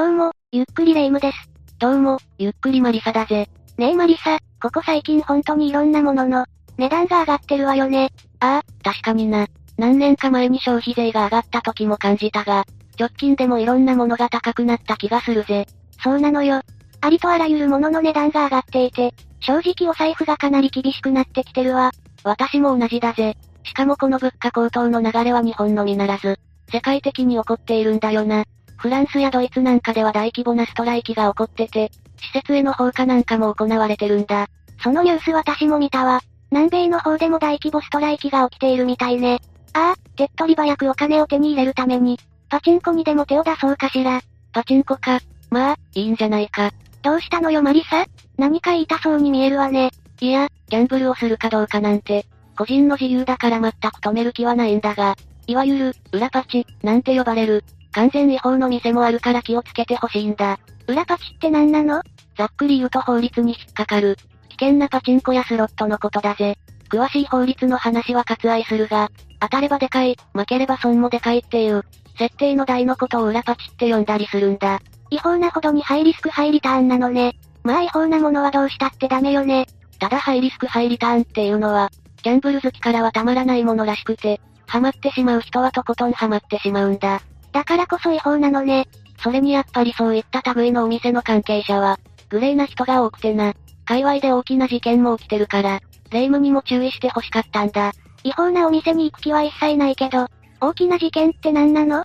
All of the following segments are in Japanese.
どうも、ゆっくりレ夢ムです。どうも、ゆっくりマリサだぜ。ねえマリサ、ここ最近本当にいろんなものの、値段が上がってるわよね。ああ、確かにな。何年か前に消費税が上がった時も感じたが、直近でもいろんなものが高くなった気がするぜ。そうなのよ。ありとあらゆるものの値段が上がっていて、正直お財布がかなり厳しくなってきてるわ。私も同じだぜ。しかもこの物価高騰の流れは日本のみならず、世界的に起こっているんだよな。フランスやドイツなんかでは大規模なストライキが起こってて、施設への放火なんかも行われてるんだ。そのニュース私も見たわ。南米の方でも大規模ストライキが起きているみたいね。ああ、手っ取り早くお金を手に入れるために、パチンコにでも手を出そうかしら。パチンコか。まあ、いいんじゃないか。どうしたのよマリサ？何か言いたそうに見えるわね。いや、ギャンブルをするかどうかなんて、個人の自由だから全く止める気はないんだが、いわゆる、裏パチ、なんて呼ばれる、完全違法の店もあるから気をつけてほしいんだ。裏パチって何なの？ざっくり言うと法律に引っかかる。危険なパチンコやスロットのことだぜ。詳しい法律の話は割愛するが、当たればでかい、負ければ損もでかいっていう、設定の台のことを裏パチって呼んだりするんだ。違法なほどにハイリスクハイリターンなのね。まあ違法なものはどうしたってダメよね。ただハイリスクハイリターンっていうのは、ギャンブル好きからはたまらないものらしくて、ハマってしまう人はとことんハマってしまうんだ。だからこそ違法なのね。それにやっぱりそういった類のお店の関係者は、グレーな人が多くてな。界隈で大きな事件も起きてるから、霊夢にも注意して欲しかったんだ。違法なお店に行く気は一切ないけど、大きな事件って何なの？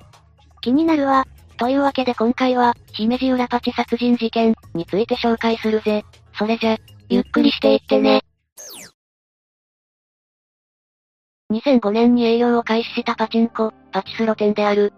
気になるわ。というわけで今回は、姫路浦パチ殺人事件について紹介するぜ。それじゃ、ゆっくりしていってね。2005年に営業を開始したパチンコ、パチスロ店である、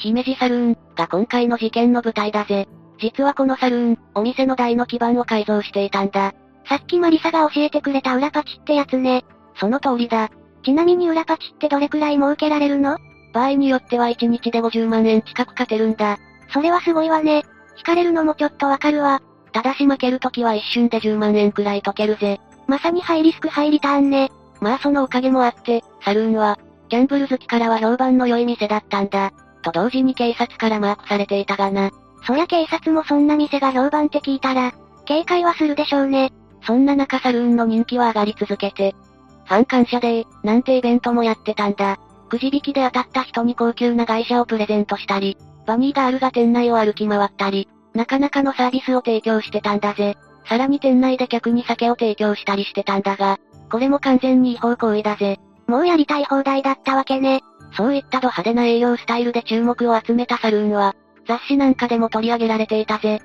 姫路サルーンが今回の事件の舞台だぜ。実はこのサルーン、お店の台の基盤を改造していたんだ。さっきマリサが教えてくれた裏パチってやつね。その通りだ。ちなみに裏パチってどれくらい儲けられるの？場合によっては1日で50万円近く勝てるんだ。それはすごいわね。引かれるのもちょっとわかるわ。ただし負けるときは一瞬で10万円くらい解けるぜ。まさにハイリスクハイリターンね。まあそのおかげもあって、サルーンは、ギャンブル好きからは評判の良い店だったんだ。と同時に警察からマークされていたがな。そりゃ警察もそんな店が評判って聞いたら、警戒はするでしょうね。そんな中サルーンの人気は上がり続けて、ファン感謝デー、なんてイベントもやってたんだ。くじ引きで当たった人に高級な外車をプレゼントしたり、バニーガールが店内を歩き回ったり、なかなかのサービスを提供してたんだぜ。さらに店内で客に酒を提供したりしてたんだが、これも完全に違法行為だぜ。もうやりたい放題だったわけね。そういったド派手な営業スタイルで注目を集めたサルーンは、雑誌なんかでも取り上げられていたぜ。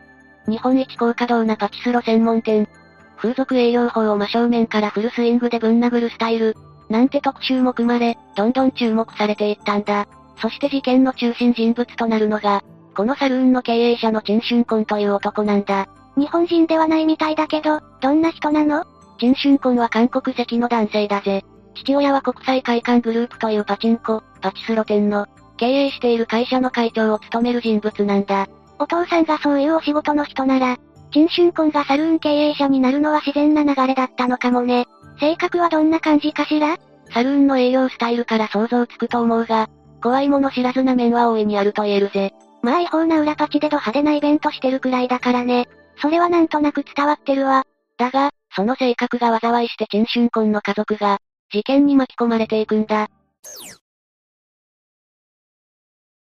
日本一高稼働なパチスロ専門店。風俗営業法を真正面からフルスイングでぶん殴るスタイル。なんて特集も組まれ、どんどん注目されていったんだ。そして事件の中心人物となるのが、このサルーンの経営者のチンシュンコンという男なんだ。日本人ではないみたいだけど、どんな人なの？チンシュンコンは韓国籍の男性だぜ。父親は国際会館グループというパチンコ、パチスロ店の、経営している会社の会長を務める人物なんだ。お父さんがそういうお仕事の人なら、チンシュンコンがサルーン経営者になるのは自然な流れだったのかもね。性格はどんな感じかしら？サルーンの営業スタイルから想像つくと思うが、怖いもの知らずな面は大いにあると言えるぜ。まあ違法な裏パチでド派手なイベントしてるくらいだからね。それはなんとなく伝わってるわ。だが、その性格が災いしてチンシュンコンの家族が、事件に巻き込まれていくんだ。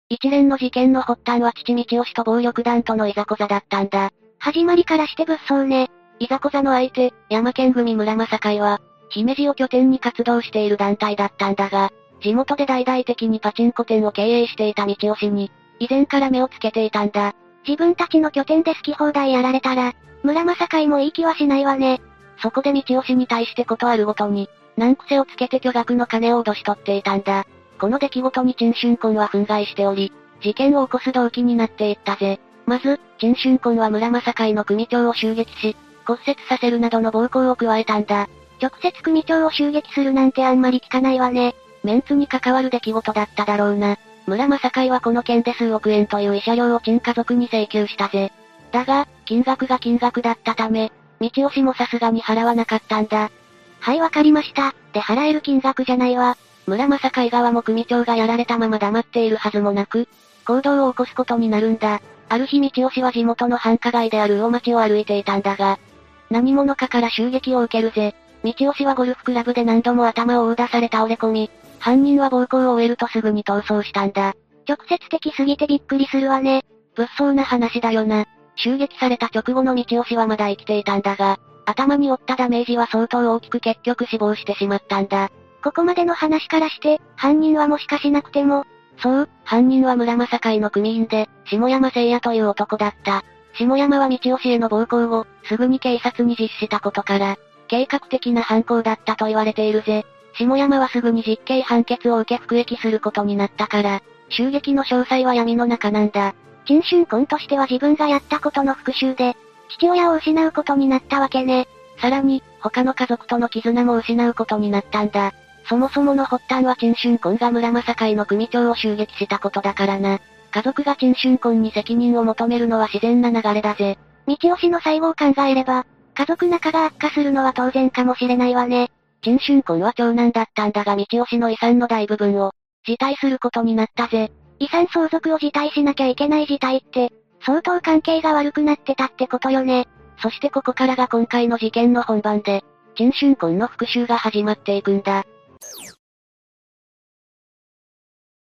一連の事件の発端は父道吉と暴力団とのいざこざだったんだ。始まりからして物騒ね。いざこざの相手、山県組村正会は、姫路を拠点に活動している団体だったんだが、地元で大々的にパチンコ店を経営していた道吉に、以前から目をつけていたんだ。自分たちの拠点で好き放題やられたら、村正会もいい気はしないわね。そこで道吉に対してことあるごとに、難癖をつけて巨額の金を脅し取っていたんだ。この出来事に陳春婚は憤慨しており、事件を起こす動機になっていったぜ。まず、陳春婚は村正会の組長を襲撃し、骨折させるなどの暴行を加えたんだ。直接組長を襲撃するなんてあんまり聞かないわね。メンツに関わる出来事だっただろうな。村正会はこの件で数億円という慰謝料を陳家族に請求したぜ。だが、金額が金額だったため、道吉もさすがに払わなかったんだ。はいわかりました。で払える金額じゃないわ。村正会側も組長がやられたまま黙っているはずもなく、行動を起こすことになるんだ。ある日道吉は地元の繁華街である魚町を歩いていたんだが、何者かから襲撃を受けるぜ。道吉はゴルフクラブで何度も頭を殴打され倒れ込み、犯人は暴行を終えるとすぐに逃走したんだ。直接的すぎてびっくりするわね。物騒な話だよな。襲撃された直後の道吉はまだ生きていたんだが、頭に負ったダメージは相当大きく結局死亡してしまったんだ。ここまでの話からして、犯人はもしかしなくても、そう、犯人は村正会の組員で、下山聖也という男だった。下山は道吉への暴行を、すぐに警察に実施したことから、計画的な犯行だったと言われているぜ。下山はすぐに実刑判決を受け服役することになったから、襲撃の詳細は闇の中なんだ。陳春婚としては自分がやったことの復讐で、父親を失うことになったわけね。さらに、他の家族との絆も失うことになったんだ。そもそもの発端は陳春婚が村正会の組長を襲撃したことだからな。家族が陳春婚に責任を求めるのは自然な流れだぜ。道吉の最後を考えれば、家族仲が悪化するのは当然かもしれないわね。陳春婚は長男だったんだが道吉の遺産の大部分を、辞退することになったぜ。遺産相続を辞退しなきゃいけない事態って、相当関係が悪くなってたってことよね。そしてここからが今回の事件の本番で、陳春婚の復讐が始まっていくんだ。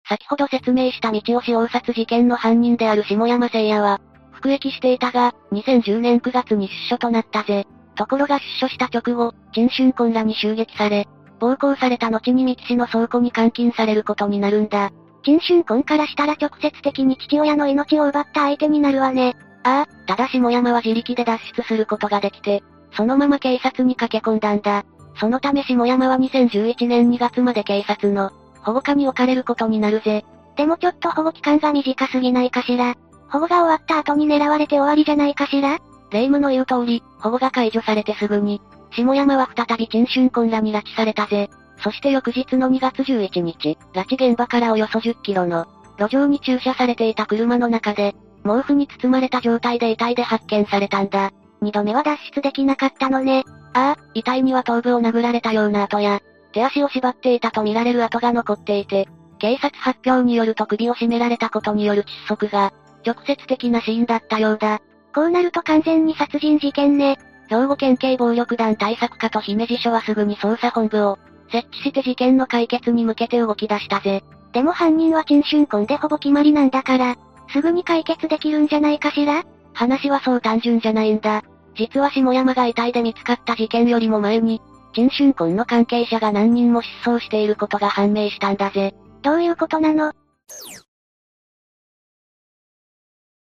先ほど説明した道吉大殺事件の犯人である下山聖也は、服役していたが、2010年9月に出所となったぜ。ところが出所した直後、陳春婚らに襲撃され、暴行された後に三木市の倉庫に監禁されることになるんだ。陳春婚からしたら直接的に父親の命を奪った相手になるわね。ああ、ただ下山は自力で脱出することができて、そのまま警察に駆け込んだんだ。そのため下山は2011年2月まで警察の保護下に置かれることになるぜ。でもちょっと保護期間が短すぎないかしら。保護が終わった後に狙われて終わりじゃないかしら霊夢の言う通り、保護が解除されてすぐに、下山は再び陳春婚らに拉致されたぜ。そして翌日の2月11日、拉致現場からおよそ10キロの、路上に駐車されていた車の中で、毛布に包まれた状態で遺体で発見されたんだ。二度目は脱出できなかったのね。ああ、遺体には頭部を殴られたような跡や、手足を縛っていたとみられる跡が残っていて、警察発表によると首を絞められたことによる窒息が、直接的な死因だったようだ。こうなると完全に殺人事件ね。兵庫県警暴力団対策課と姫路署はすぐに捜査本部を設置して事件の解決に向けて動き出したぜ。でも犯人は陳春婚でほぼ決まりなんだから、すぐに解決できるんじゃないかしら？話はそう単純じゃないんだ。実は下山が遺体で見つかった事件よりも前に、陳春婚の関係者が何人も失踪していることが判明したんだぜ。どういうことなの？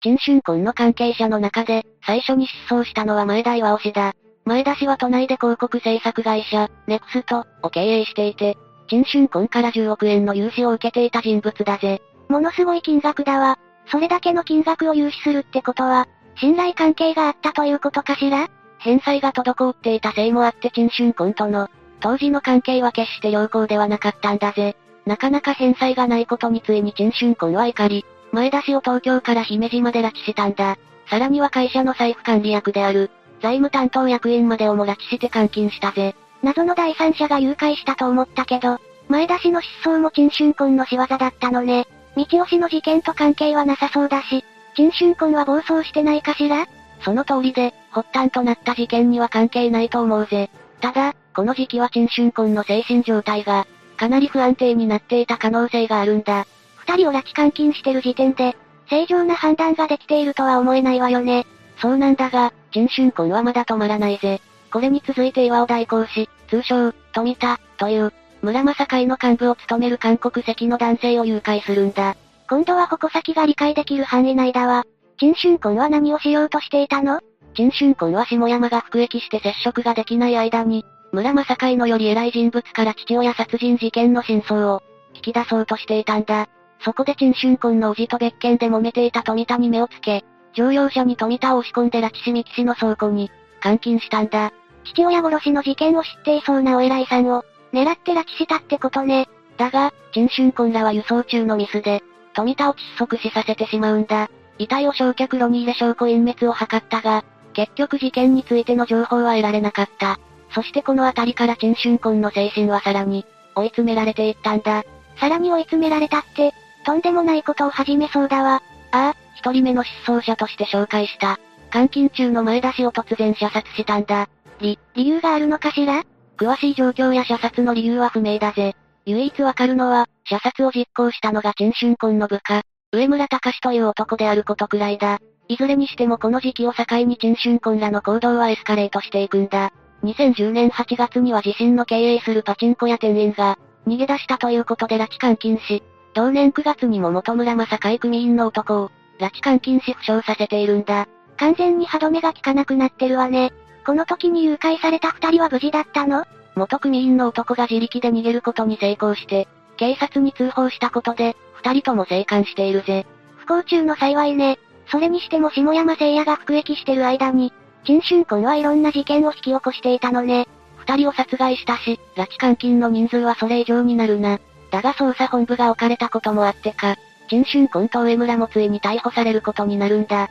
陳春婚の関係者の中で、最初に失踪したのは前田岩尾氏だ。前田氏は都内で広告制作会社、ネクスト、を経営していて、陳春婚から10億円の融資を受けていた人物だぜ。ものすごい金額だわ。それだけの金額を融資するってことは、信頼関係があったということかしら？返済が滞っていたせいもあって陳春婚との、当時の関係は決して良好ではなかったんだぜ。なかなか返済がないことについに陳春婚は怒り、前田氏を東京から姫路まで拉致したんだ。さらには会社の財布管理役である、財務担当役員までをも拉致して監禁したぜ。謎の第三者が誘拐したと思ったけど、前田氏の失踪も陳春婚の仕業だったのね。道吉の事件と関係はなさそうだし、陳春婚は暴走してないかしら？その通りで、発端となった事件には関係ないと思うぜ。ただ、この時期は陳春婚の精神状態が、かなり不安定になっていた可能性があるんだ。二人を拉致監禁してる時点で、正常な判断ができているとは思えないわよね。そうなんだが、陳春婚はまだ止まらないぜ。これに続いて岩尾大講師、通称、富田、という、村正会の幹部を務める韓国籍の男性を誘拐するんだ。今度は矛先が理解できる範囲内だわ。陳春婚は何をしようとしていたの？陳春婚は下山が服役して接触ができない間に、村正会のより偉い人物から父親殺人事件の真相を、引き出そうとしていたんだ。そこで陳春婚の叔父と別件で揉めていた富田に目をつけ、乗用車に富田を押し込んで拉致し三木氏の倉庫に、監禁したんだ。父親殺しの事件を知っていそうなお偉いさんを、狙って拉致したってことね。だが、陳春婚らは輸送中のミスで、富田を窒息死させてしまうんだ。遺体を焼却炉に入れ証拠隠滅を図ったが、結局事件についての情報は得られなかった。そしてこの辺りから陳春婚の精神はさらに、追い詰められていったんだ。さらに追い詰められたって、とんでもないことを始めそうだわ。ああ、一人目の失踪者として紹介した。監禁中の前出しを突然射殺したんだ。り、理由があるのかしら？詳しい状況や射殺の理由は不明だぜ。唯一わかるのは、射殺を実行したのが陳春根の部下、上村隆という男であることくらいだ。いずれにしてもこの時期を境に陳春根らの行動はエスカレートしていくんだ。2010年8月には自身の経営するパチンコ屋店員が、逃げ出したということで拉致監禁し、同年9月にも元村正会組員の男を、拉致監禁し負傷させているんだ。完全に歯止めが効かなくなってるわね。この時に誘拐された二人は無事だったの？元組員の男が自力で逃げることに成功して、警察に通報したことで、二人とも生還しているぜ。不幸中の幸いね。それにしても下山聖也が服役してる間に、陳春君はいろんな事件を引き起こしていたのね。二人を殺害したし、拉致監禁の人数はそれ以上になるな。だが捜査本部が置かれたこともあってか、陳春君と上村もついに逮捕されることになるんだ。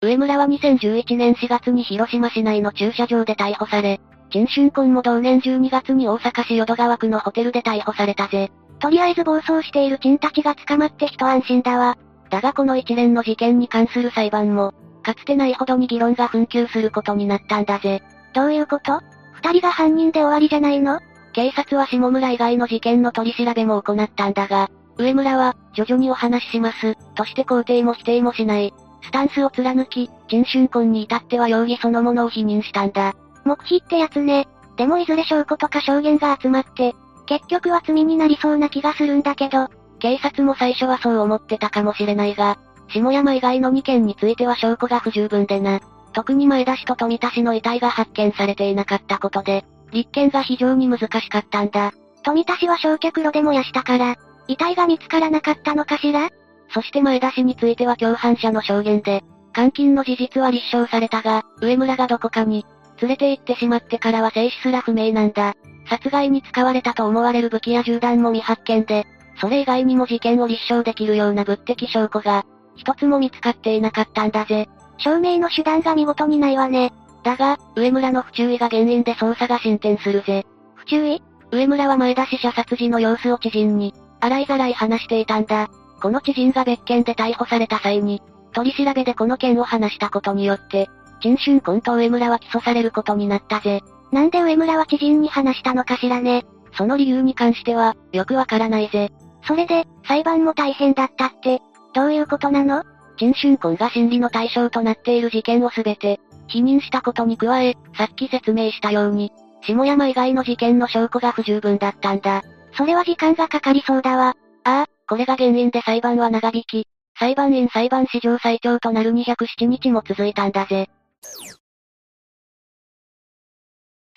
上村は2011年4月に広島市内の駐車場で逮捕され、陳春君も同年12月に大阪市淀川区のホテルで逮捕されたぜ。とりあえず暴走している陳たちが捕まって一安心だわ。だがこの一連の事件に関する裁判も、かつてないほどに議論が紛糾することになったんだぜ。どういうこと？二人が犯人で終わりじゃないの？警察は下村以外の事件の取り調べも行ったんだが、上村は、徐々にお話しします、として肯定も否定もしない。スタンスを貫き、陳春婚に至っては容疑そのものを否認したんだ。黙秘ってやつね。でもいずれ証拠とか証言が集まって、結局は罪になりそうな気がするんだけど、警察も最初はそう思ってたかもしれないが、下山以外の2件については証拠が不十分でな。特に前田氏と富田氏の遺体が発見されていなかったことで、立件が非常に難しかったんだ。富田氏は焼却炉で燃やしたから、遺体が見つからなかったのかしら？そして前田氏については共犯者の証言で、監禁の事実は立証されたが、上村がどこかに、連れて行ってしまってからは生死すら不明なんだ。殺害に使われたと思われる武器や銃弾も未発見で、それ以外にも事件を立証できるような物的証拠が、一つも見つかっていなかったんだぜ。証明の手段が見事にないわね。だが、上村の不注意が原因で捜査が進展するぜ。不注意？上村は前田死者殺時の様子を知人に、洗いざらい話していたんだ。この知人が別件で逮捕された際に、取り調べでこの件を話したことによって、陳春君と上村は起訴されることになったぜ。なんで上村は知人に話したのかしらね？その理由に関しては、よくわからないぜ。それで、裁判も大変だったって、どういうことなの？陳春君が審理の対象となっている事件をすべて、否認したことに加え、さっき説明したように、下山以外の事件の証拠が不十分だったんだ。それは時間がかかりそうだわ。ああ、これが原因で裁判は長引き、裁判員裁判史上最長となる207日も続いたんだぜ。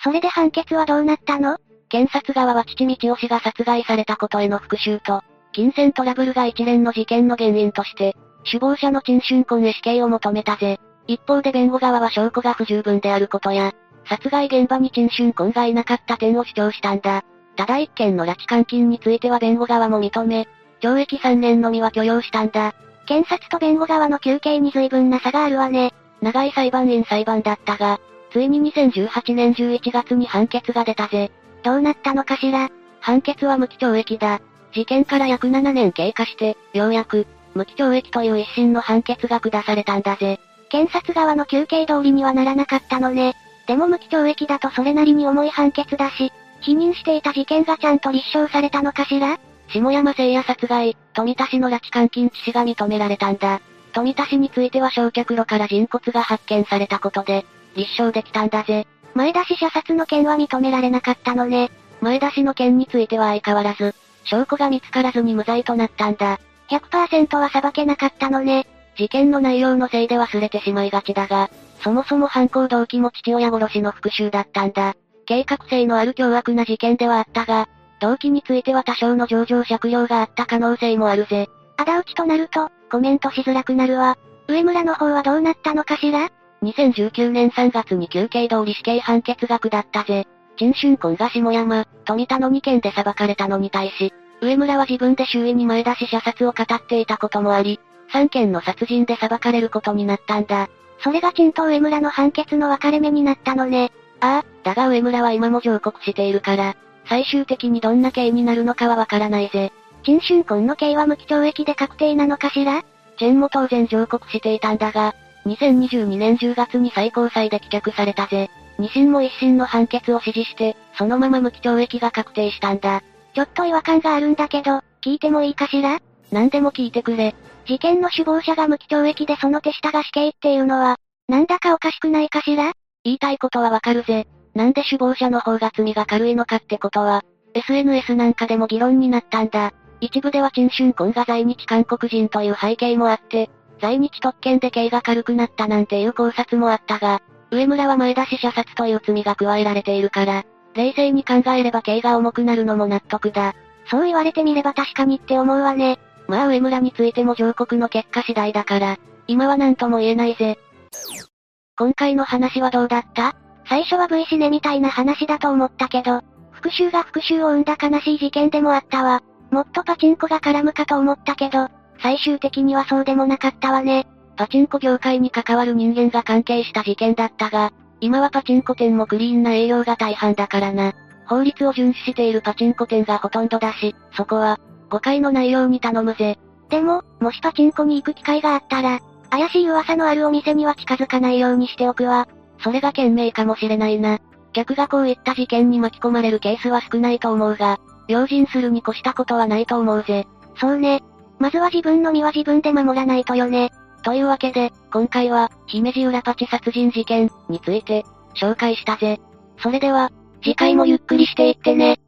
それで判決はどうなったの？検察側は父道夫氏が殺害されたことへの復讐と、金銭トラブルが一連の事件の原因として、首謀者の陳春根へ死刑を求めたぜ。一方で弁護側は証拠が不十分であることや、殺害現場に陳春根がいなかった点を主張したんだ。ただ一件の拉致監禁については弁護側も認め、懲役3年のみは許容したんだ。検察と弁護側の求刑に随分な差があるわね。長い裁判員裁判だったが、ついに2018年11月に判決が出たぜ。どうなったのかしら判決は無期懲役だ。事件から約7年経過して、ようやく、無期懲役という一審の判決が下されたんだぜ。検察側の求刑通りにはならなかったのね。でも無期懲役だとそれなりに重い判決だし、否認していた事件がちゃんと立証されたのかしら？下山聖也殺害、富田氏の拉致監禁致死が認められたんだ。富田氏については焼却炉から人骨が発見されたことで、立証できたんだぜ。前田氏射殺の件は認められなかったのね。前田氏の件については相変わらず、証拠が見つからずに無罪となったんだ。100%は裁けなかったのね。事件の内容のせいで忘れてしまいがちだが、そもそも犯行動機も父親殺しの復讐だったんだ。計画性のある凶悪な事件ではあったが、動機については多少の上場借用があった可能性もあるぜ。仇討ちとなると、コメントしづらくなるわ。上村の方はどうなったのかしら ?2019 年3月に休刑通り死刑判決が下ったぜ。陳春根が下山、富田の2件で裁かれたのに対し、上村は自分で周囲に前出し射殺を語っていたこともあり、3件の殺人で裁かれることになったんだ。それが陳と上村の判決の分かれ目になったのね。ああ、だが上村は今も上告しているから、最終的にどんな刑になるのかはわからないぜ。陳春婚の刑は無期懲役で確定なのかしら？チェンも当然上告していたんだが、2022年10月に最高裁で棄却されたぜ。二審も一審の判決を支持して、そのまま無期懲役が確定したんだ。ちょっと違和感があるんだけど、聞いてもいいかしら？何でも聞いてくれ。事件の首謀者が無期懲役でその手下が死刑っていうのは、なんだかおかしくないかしら？言いたいことはわかるぜ。なんで首謀者の方が罪が軽いのかってことは、SNS なんかでも議論になったんだ。一部では陳春婚が在日韓国人という背景もあって、在日特権で刑が軽くなったなんていう考察もあったが、上村は前出し射殺という罪が加えられているから、冷静に考えれば刑が重くなるのも納得だ。そう言われてみれば確かにって思うわね。まあ上村についても上告の結果次第だから、今は何とも言えないぜ。今回の話はどうだった？最初は V シネみたいな話だと思ったけど、復讐が復讐を生んだ悲しい事件でもあったわ。もっとパチンコが絡むかと思ったけど、最終的にはそうでもなかったわね。パチンコ業界に関わる人間が関係した事件だったが、今はパチンコ店もクリーンな営業が大半だからな。法律を遵守しているパチンコ店がほとんどだし、そこは、誤解のないように頼むぜ。でも、もしパチンコに行く機会があったら、怪しい噂のあるお店には近づかないようにしておくわ。それが賢明かもしれないな。客がこういった事件に巻き込まれるケースは少ないと思うが、用心するに越したことはないと思うぜ。そうね。まずは自分の身は自分で守らないとよね。というわけで、今回は、姫路浦パチ殺人事件について、紹介したぜ。それでは、次回もゆっくりしていってね。